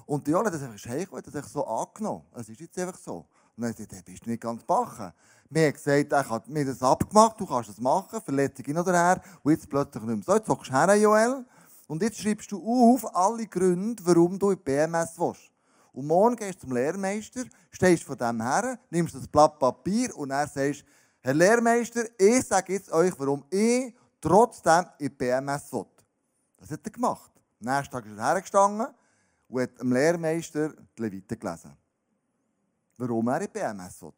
Und Joel hat das einfach heimgekommen, hat das so angenommen. Es ist jetzt einfach so. Und dann hat er gesagt, bist du nicht ganz bachen. Mir hat gesagt, er hat mir das abgemacht, du kannst das machen, Verletzung hin oder her, und jetzt plötzlich nicht mehr. So, jetzt hockst du her, Joel, und jetzt schreibst du auf alle Gründe, warum du in BMS willst. Und morgen gehst du zum Lehrmeister, stehst von dem her, nimmst das Blatt Papier und er sagst, Herr Lehrmeister, ich sage jetzt euch, warum ich trotzdem in BMS will. Das hat er gemacht. Am nächsten Tag ist er hergestanden und hat dem Lehrmeister die Leviten gelesen. Warum er in BMS will.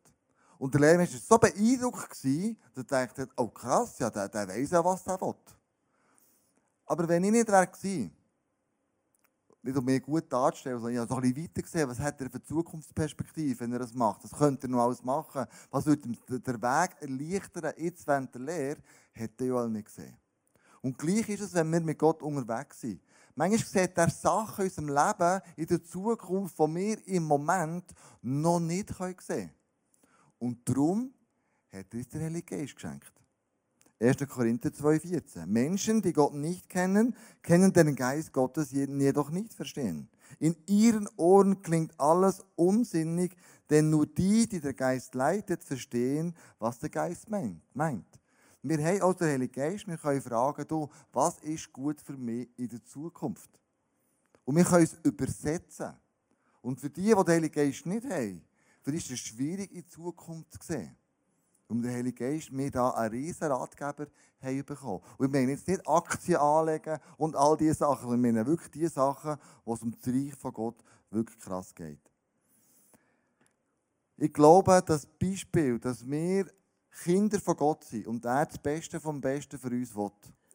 Und der Lehrmeister war so beeindruckt, dass er dachte, oh krass, ja, der, der weiß ja, was er will. Aber wenn ich nicht wäre, nicht um mich gut darzustellen, sondern ich habe so ein weiter gesehen, was hat er für Zukunftsperspektive, wenn er das macht. Was könnte er noch alles machen? Was würde ihm den Weg erleichtern, jetzt während der Lehre, hätte er ja nicht gesehen. Und gleich ist es, wenn wir mit Gott unterwegs sind. Manchmal sieht er Sachen in unserem Leben, in der Zukunft, die wir im Moment noch nicht sehen können. Und darum hat er uns den Heiligen Geist geschenkt. 1. Korinther 2,14. Menschen, die Gott nicht kennen, können den Geist Gottes jedoch nicht verstehen. In ihren Ohren klingt alles unsinnig, denn nur die, die der Geist leitet, verstehen, was der Geist meint. Wir haben auch den Heiligen Geist, wir können fragen, was ist gut für mich in der Zukunft? Und wir können es übersetzen. Und für die, die den Heiligen Geist nicht haben, für die ist es schwierig, in die Zukunft zu sehen. Und der Heilige Geist mir da einen riesen Ratgeber haben bekommen. Und ich meine jetzt nicht Aktien anlegen und all diese Sachen, sondern ich meine wirklich die Sachen, wo es um das Reich von Gott wirklich krass geht. Ich glaube, das Beispiel, dass wir Kinder von Gott sind und er das Beste vom Besten für uns will,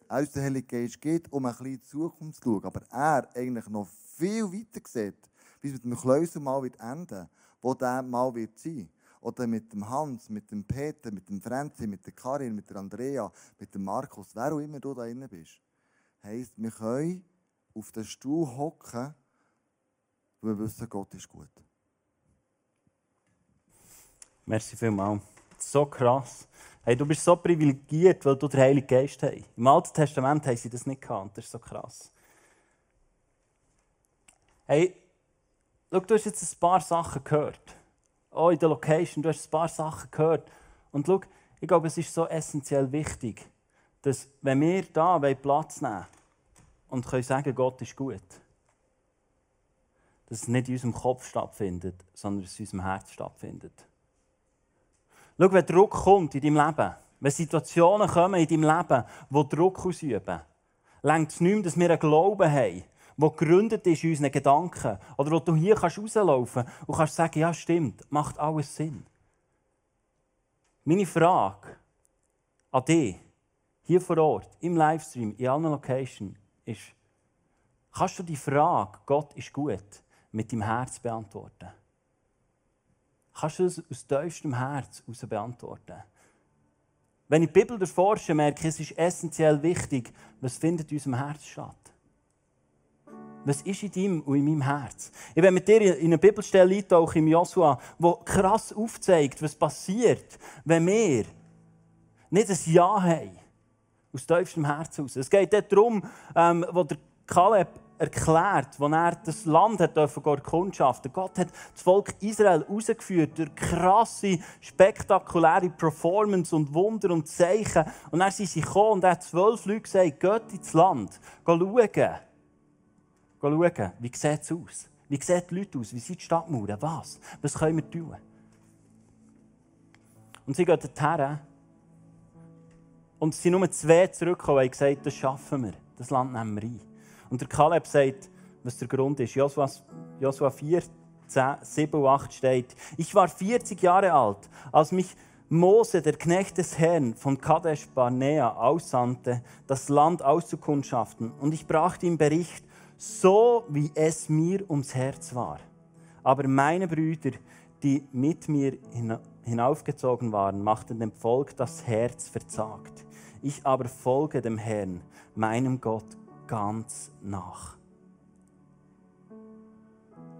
er uns den Heiligen Geist gibt, um ein bisschen in die Zukunft zu schauen, aber er eigentlich noch viel weiter sieht, wie es mit dem Kläusel mal wird enden, wo der mal wird sein oder mit dem Hans, mit dem Peter, mit dem Franzi, mit der Karin, mit der Andrea, mit dem Markus, wer auch immer du da drin bist, heisst, wir können auf den Stuhl hocken, weil wir wissen, Gott ist gut. Merci vielmals. So krass. Hey, du bist so privilegiert, weil du den Heiligen Geist hast. Im Alten Testament haben sie das nicht gehabt. Das ist so krass. Hey, schau, du hast jetzt ein paar Sachen gehört oh, in der Location, du hast ein paar Sachen gehört. Und schau, ich glaube, es ist so essentiell wichtig, dass wenn wir da Platz nehmen und können sagen, Gott ist gut, dass es nicht in unserem Kopf stattfindet, sondern in unserem Herz stattfindet. Schau, wenn Druck kommt in deinem Leben, wenn Situationen kommen in deinem Leben, die Druck ausüben, längt es nicht mehr, dass wir einen Glauben haben, wo gegründet ist in unseren Gedanken. Oder wo du hier kannst rauslaufen und kannst sagen, ja stimmt, macht alles Sinn. Meine Frage an dich, hier vor Ort, im Livestream, in allen Locations, ist, kannst du die Frage, Gott ist gut, mit deinem Herz beantworten? Kannst du es aus tiefstem Herz heraus beantworten? Wenn ich die Bibel erforsche, merke ich, es ist essentiell wichtig, was findet in unserem Herz statt. Was ist in deinem und in meinem Herz? Ich werde mit dir in eine Bibelstelle eintauchen im Joshua, wo krass aufzeigt, was passiert, wenn wir nicht ein Ja haben. Aus tiefstem Herzen aus. Es geht dort darum, ähm, wo der Kaleb erklärt, wo er das Land hat erkundschaften Gott hat das Volk Israel rausgeführt durch krasse, spektakuläre Performance und Wunder und Zeichen. Und dann sind sie gekommen und er hat zwölf Leute gesagt, geht ins Land, schauen. Schauen, wie sieht es aus? Wie sehen die Leute aus? Wie sind die Stadtmauern? Was? Was können wir tun? Und sie gehen dorthin. Und es sind nur zwei zurückgekommen und gesagt, das schaffen wir. Das Land nehmen wir ein. Und der Kaleb sagt, was der Grund ist. Josua, Josua 4, 10, 7 und 8 steht, ich war 40 Jahre alt, als mich Mose, der Knecht des Herrn, von Kadesh Barnea aussandte, das Land auszukundschaften. Und ich brachte ihm Bericht, so wie es mir ums Herz war. Aber meine Brüder, die mit mir hinaufgezogen waren, machten dem Volk das Herz verzagt. Ich aber folge dem Herrn, meinem Gott, ganz nach.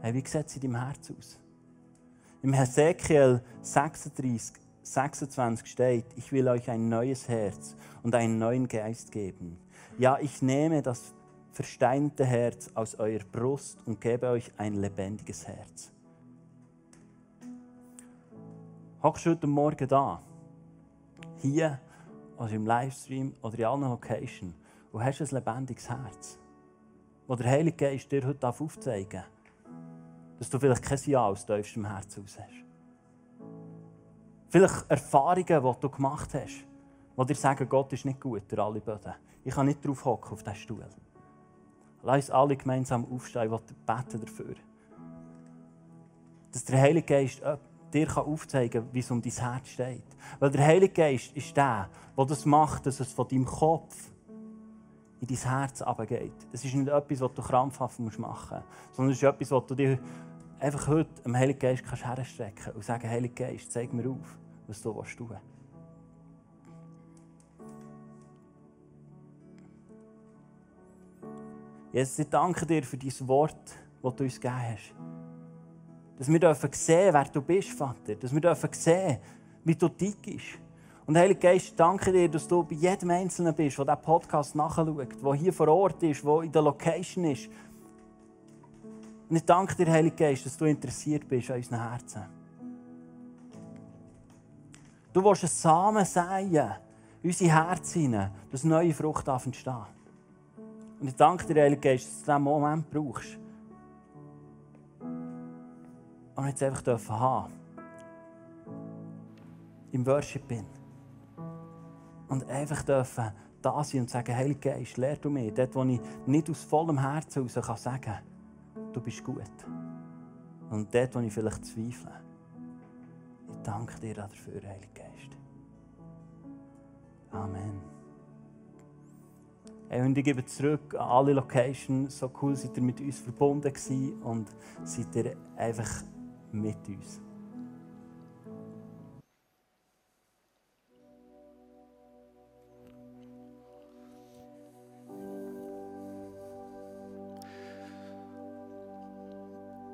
Hey, wie sieht es in deinem Herz aus? Im Hesekiel 36, 26 steht, ich will euch ein neues Herz und einen neuen Geist geben. Ja, ich nehme das versteinerte Herz aus eurer Brust und gebe euch ein lebendiges Herz. Hockst du heute Morgen da, hier oder im Livestream oder in allen Locations und hast ein lebendiges Herz, wo der Heilige Geist dir heute aufzeigen darf, dass du vielleicht kein Ja aus tiefstem Herzen aus hast. Vielleicht Erfahrungen, die du gemacht hast, die dir sagen, Gott ist nicht gut durch alle Böden. Ich kann nicht drauf hocken auf diesen Stuhl. Lass uns alle gemeinsam aufstehen, ich beten dafür. Dass der Heilige Geist dir aufzeigen kann, wie es um dein Herz steht. Weil der Heilige Geist ist der, der das macht, dass es von deinem Kopf in dein Herz abgeht. Es ist nicht etwas, was du krampfhaft machen musst, sondern es ist etwas, was du dir einfach heute dem Heiligen Geist herstrecken kannst und sagen, Heiliger Geist, zeig mir auf, was du tun willst. Jesus, ich danke dir für dein Wort, das du uns gegeben hast. Dass wir dürfen sehen, wer du bist, Vater. Dass wir dürfen sehen, wie du tickst. Und Heilige Geist, danke dir, dass du bei jedem Einzelnen bist, der diesen Podcast nachschaut, der hier vor Ort ist, der in der Location ist. Und ich danke dir, Heilige Geist, dass du interessiert bist an unseren Herzen. Du willst einen Samen säen unsere Herzen dass neue Frucht entstehen Und ich danke dir, Heilige Geist, dass du diesen Moment brauchst. Und jetzt einfach dürfen haben. Im Worship bin und einfach dürfen da sein und sagen, Heilige Geist, lehr du mir, dort, wo ich nicht aus vollem Herzen heraus kann sagen du bist gut. Und dort, wo ich vielleicht zweifle, ich danke dir dafür, Heilige Geist. Amen. Hey, und ich gebe zurück an alle Locations. So cool seid ihr mit uns verbunden und seid ihr einfach mit uns.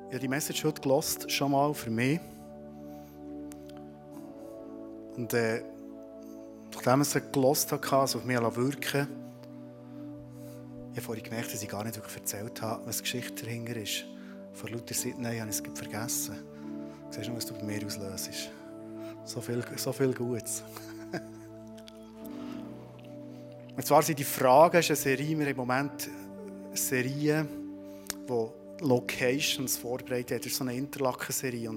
Ich habe die Message heute gelost, schon mal für mich. Und äh, nachdem ich sie gelost habe, also auf mich wirken ich habe vorhin gemerkt, dass ich gar nicht wirklich erzählt habe, was die Geschichte dahinter ist. Vor lauter Sydney habe ich es vergessen. Du siehst nur, was du bei mir auslöst. So viel, so viel Gutes. Und zwar sind die Fragen, eine Serie, wir im Moment Serien, die Locations vorbereitet hat. Das ist so eine Interlaken-Serie.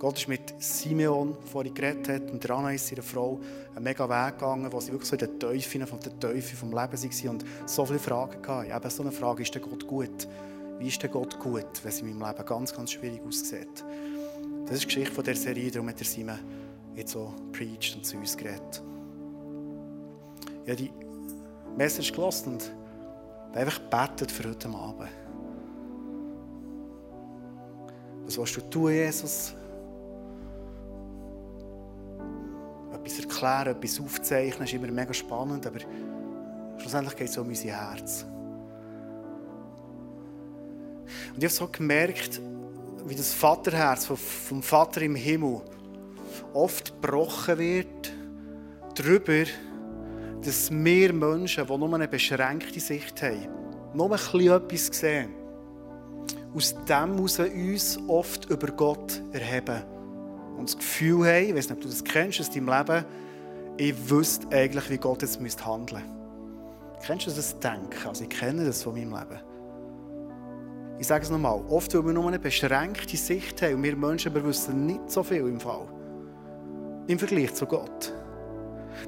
Gott ist mit Simeon, vorhin geredet hat, und Anais, ihrer Frau, einen mega Weg gegangen, wo sie wirklich so in den Teufeln von der Teufel vom Leben waren und so viele Fragen hatten. Eben so eine Frage, ist der Gott gut? Wie ist der Gott gut, wenn es in meinem Leben ganz, ganz schwierig aussieht? Das ist die Geschichte von dieser Serie, darum hat der Simon jetzt so preached und zu uns geredet. Habe die Message gelassen und einfach betet für heute Abend. Was willst du tun, Jesus? Etwas erklären, etwas aufzeichnen, ist immer mega spannend, aber schlussendlich geht es um unser Herz. Und ich habe so gemerkt, wie das Vaterherz vom Vater im Himmel oft gebrochen wird darüber, dass wir Menschen, die nur eine beschränkte Sicht haben, nur ein bisschen etwas sehen, aus dem heraus uns oft über Gott erheben. Und das Gefühl haben, ich weiß nicht, ob du das kennst aus deinem Leben, ich wüsste eigentlich, wie Gott jetzt handeln müsste. Kennst du das Denken? Also ich kenne das von meinem Leben. Ich sage es nochmal, oft, weil wir nur eine beschränkte Sicht haben und wir Menschen wir wissen nicht so viel im Fall. Im Vergleich zu Gott.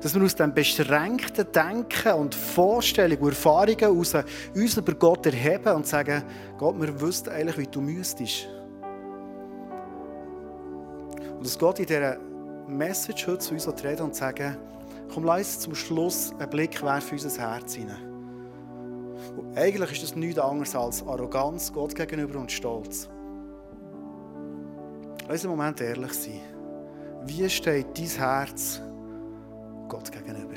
Dass wir aus diesem beschränkten Denken und Vorstellungen und Erfahrungen heraus uns über Gott erheben und sagen, Gott, wir wüssten eigentlich, wie du müsstest. Und dass Gott in dieser Message heute zu uns reden und sagen, komm, lass uns zum Schluss einen Blick werfen in unser Herz hinein. Und eigentlich ist das nichts anderes als Arroganz Gott gegenüber und Stolz. Lass uns einen Moment ehrlich sein. Wie steht dein Herz Gott gegenüber?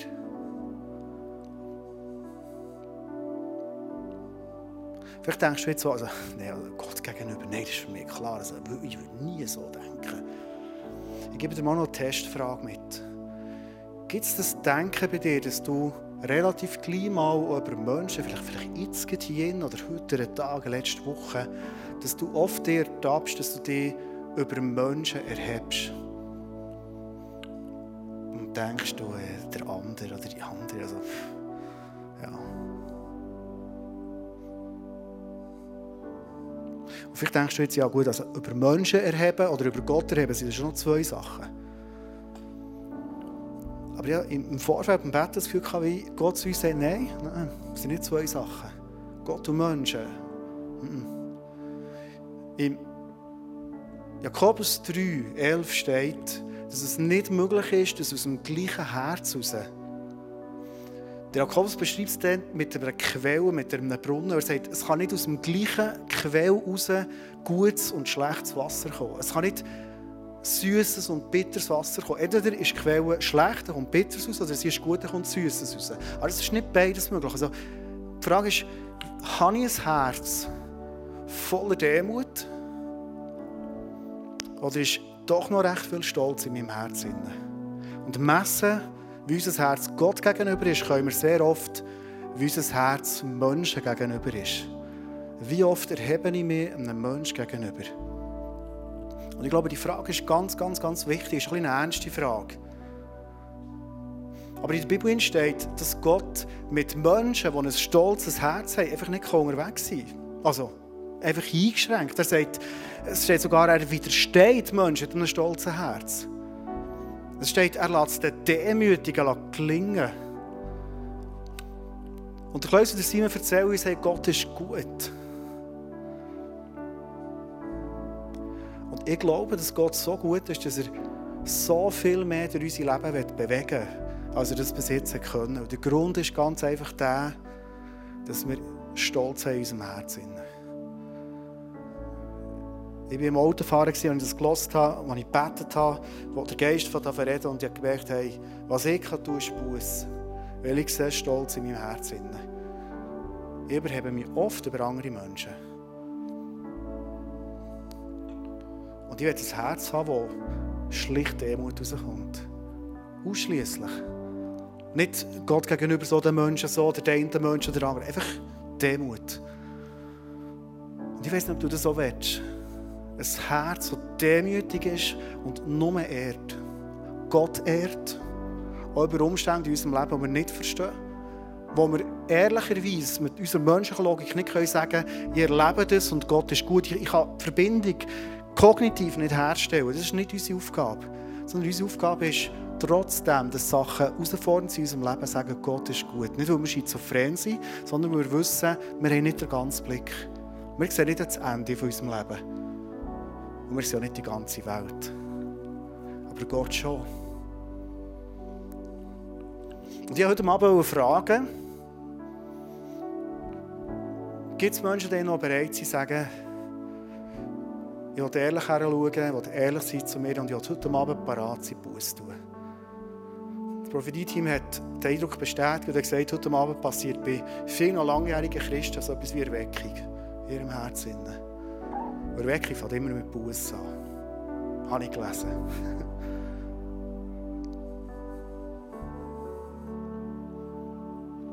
Vielleicht denkst du jetzt so, also, nee, also Gott gegenüber, nein, das ist für mich klar. Also, ich würde nie so denken. Ich gebe dir mal noch eine Testfrage mit. Gibt es das Denken bei dir, dass du relativ klein mal über Menschen, vielleicht, vielleicht jetzt hier oder heute einen Tag, letzte Woche, dass du oft dir ertappst, dass du dich über Menschen erhebst. Und denkst du, äh, der andere oder die andere, also, Und vielleicht denkst du jetzt, ja gut, also über Menschen erheben oder über Gott erheben sind das schon noch zwei Sachen. Aber ja, im Vorfeld beim Bett das Gefühl gehabt, wie Gott zu uns sagt, nein, nein, das sind nicht zwei Sachen. Gott und Menschen. Im Jakobus 3, 11 steht, dass es nicht möglich ist, dass aus dem gleichen Herz heraus der Jakobus beschreibt es dann mit einer Quelle, mit einem Brunnen. Er sagt, es kann nicht aus dem gleichen Quell heraus gutes und schlechtes Wasser kommen. Es kann nicht süßes und bitteres Wasser kommen. Entweder ist die Quelle schlecht, da kommt bitteres raus, oder sie ist gut, da kommt süßes raus. Aber es ist nicht beides möglich. Also, die Frage ist, habe ich ein Herz voller Demut? Oder ist doch noch recht viel Stolz in meinem Herzen? Und messen, wie unser Herz Gott gegenüber ist, können wir sehr oft, wie unser Herz Menschen gegenüber ist. Wie oft erhebe ich mich einem Menschen gegenüber? Und ich glaube, die Frage ist ganz, ganz, ganz wichtig. Ist eine ernste Frage. Aber in der Bibel steht, dass Gott mit Menschen, die ein stolzes Herz haben, einfach nicht unterwegs sein kann. Also, einfach eingeschränkt. Er sagt, es steht sogar, er widersteht Menschen mit einem stolzen Herz. Es steht, er lässt den Demütigen gelingen. Und Klaus und der Simon erzählen uns, Gott ist gut. ich glaube, dass Gott so gut ist, dass er so viel mehr durch unser Leben bewegen will, als er das bis jetzt können. Und der Grund ist ganz einfach der, dass wir stolz in unserem Herzen. Ich war im Autofahren, als ich das gelesen habe, als ich gebetet habe, wo der Geist von davon reden und ich gemerkt, hey, was ich kann tun, ist Buß. Weil ich sehe Stolz in meinem Herzen. Ich überhebe mich oft über andere Menschen. Und ich will ein Herz haben, das schlicht Demut rauskommt. Ausschließlich. Nicht Gott gegenüber so den Menschen, so der einen Menschen oder der andere. Einfach Demut. Und ich weiß nicht, ob du das so willst. Ein Herz, das demütig ist und nur ehrt. Gott ehrt. Auch über Umstände in unserem Leben, die wir nicht verstehen. Wo wir ehrlicherweise mit unserer menschlichen Logik nicht können sagen ihr erlebt das und Gott ist gut. Ich, ich kann die Verbindung kognitiv nicht herstellen. Das ist nicht unsere Aufgabe. Sondern unsere Aufgabe ist, trotzdem, dass Sachen herausfordernd in unserem Leben, sagen, Gott ist gut. Nicht, weil wir schizophren sind, sondern weil wir wissen, wir haben nicht den ganzen Blick. Wir sehen nicht das Ende von unserem Leben. Und wir sehen auch nicht die ganze Welt. Aber Gott schon. Und ich wollte heute Abend fragen, gibt es Menschen, die noch bereit sind, zu sagen, ich will ehrlich heranschauen, ich will ehrlich sein zu mir und ich will heute Abend parat sein, Buß tun. Das Prophetie-Team hat den Eindruck bestätigt und hat gesagt, heute Abend passiert bei vielen langjährigen Christen so etwas wie Erweckung in ihrem Herzen. Erweckung fängt immer mit Buß an. Habe ich gelesen.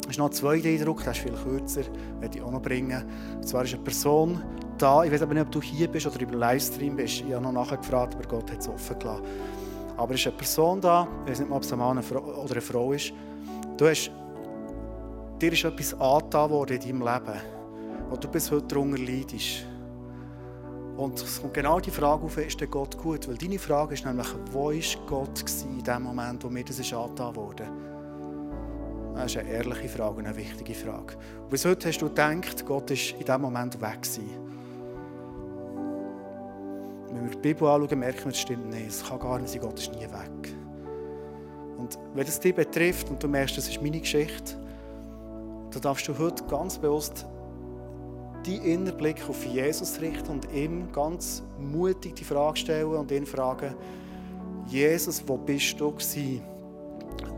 Es ist noch ein zweiter Eindruck, der ist viel kürzer, werde ich auch noch bringen. Und zwar ist eine Person da, ich weiß aber nicht, ob du hier bist oder im Livestream bist. Ich habe noch nachher gefragt, aber Gott hat es offen gelassen. Aber es ist eine Person da, ich weiß nicht ob es ein Mann oder eine Frau ist. Du hast, dir ist etwas angetan worden in deinem Leben, wo du bis heute darunter leidest. Und es kommt genau die Frage auf, ist der Gott gut? Weil deine Frage ist nämlich, wo war Gott in dem Moment, wo mir das angetan wurde? Das ist eine ehrliche Frage und eine wichtige Frage. Und bis heute hast du gedacht, Gott ist in diesem Moment weg gewesen. Wenn wir die Bibel anschauen, merken wir, es stimmt nicht. Es kann gar nicht sein, Gott ist nie weg. Und wenn es dich betrifft und du merkst, das ist meine Geschichte, dann darfst du heute ganz bewusst deinen inneren Blick auf Jesus richten und ihm ganz mutig die Frage stellen und ihn fragen, Jesus, wo bist du gewesen,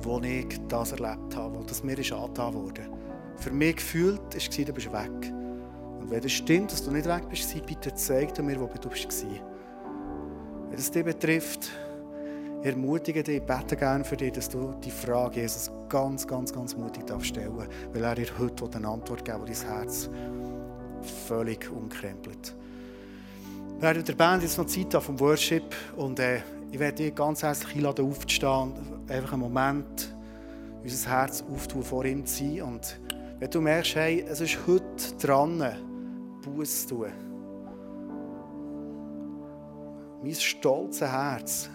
wo ich das erlebt habe, wo das mir ist angetan wurde? Für mich gefühlt war, du bist weg. Und wenn es stimmt, dass du nicht weg bist, bitte zeig mir, wo du bist. Wenn es dich betrifft, ermutige dich, bete gerne für dich, dass du die Frage Jesus ganz, ganz, ganz mutig stellen darfst, weil er dir heute eine Antwort geben will, die dein Herz völlig umkrempelt. Wir werden der Band jetzt noch Zeit vom Worship und äh, ich werde dich ganz herzlich einladen, aufzustehen und einfach einen Moment unser Herz auftun, vor ihm zu sein. Und wenn du merkst, hey, es ist heute dran, Buß zu tun. Mein stolzes Herz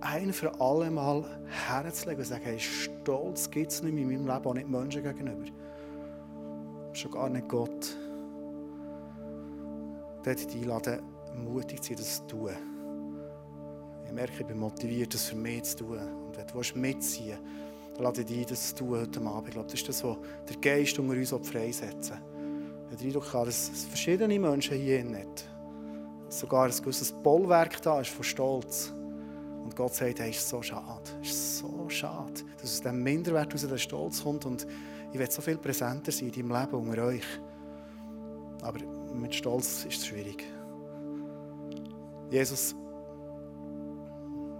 ein für alle Mal herzulegen und sagen, hey, Stolz gibt es nicht mehr in meinem Leben, auch nicht Menschen gegenüber. Schon gar nicht Gott dort dich einladen, mutig zu sein, das zu tun. Ich merke, ich bin motiviert, das für mich zu tun. Und wenn du mitziehen willst, dann lade ich dich das zu tun heute Abend. Ich glaube, das ist das, was der Geist unter uns freisetzen will. Ich habe den Eindruck, dass verschiedene Menschen hier nicht. Sogar ein gewisses Bollwerk da ist von Stolz. Und Gott sagt, hey, ist so schade. ist so schade, dass aus diesem Minderwert aus der Stolz kommt. Und ich will so viel präsenter sein in deinem Leben unter euch. Aber mit Stolz ist es schwierig. Jesus,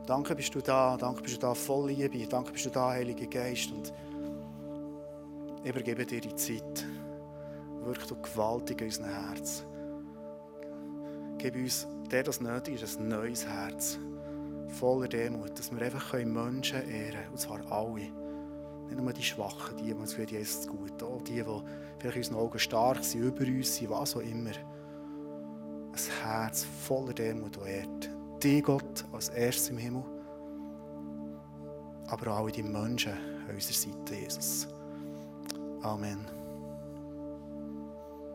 danke bist du da, danke bist du da voll Liebe, danke bist du da, Heiliger Geist. Und ich übergebe dir die Zeit. Wirk du gewaltig in unserem Herz. Gib uns, der das nötig ist, ein neues Herz. Voller Demut, dass wir einfach Menschen ehren können. Und zwar alle. Nicht nur die Schwachen, die, die uns für Jesus gut auch die, die vielleicht in unseren Augen stark sind, über uns sind, was auch immer. Ein Herz voller Demut und ehrt. Die Gott als erstes im Himmel, aber auch alle die Menschen an unserer Seite, Jesus. Amen.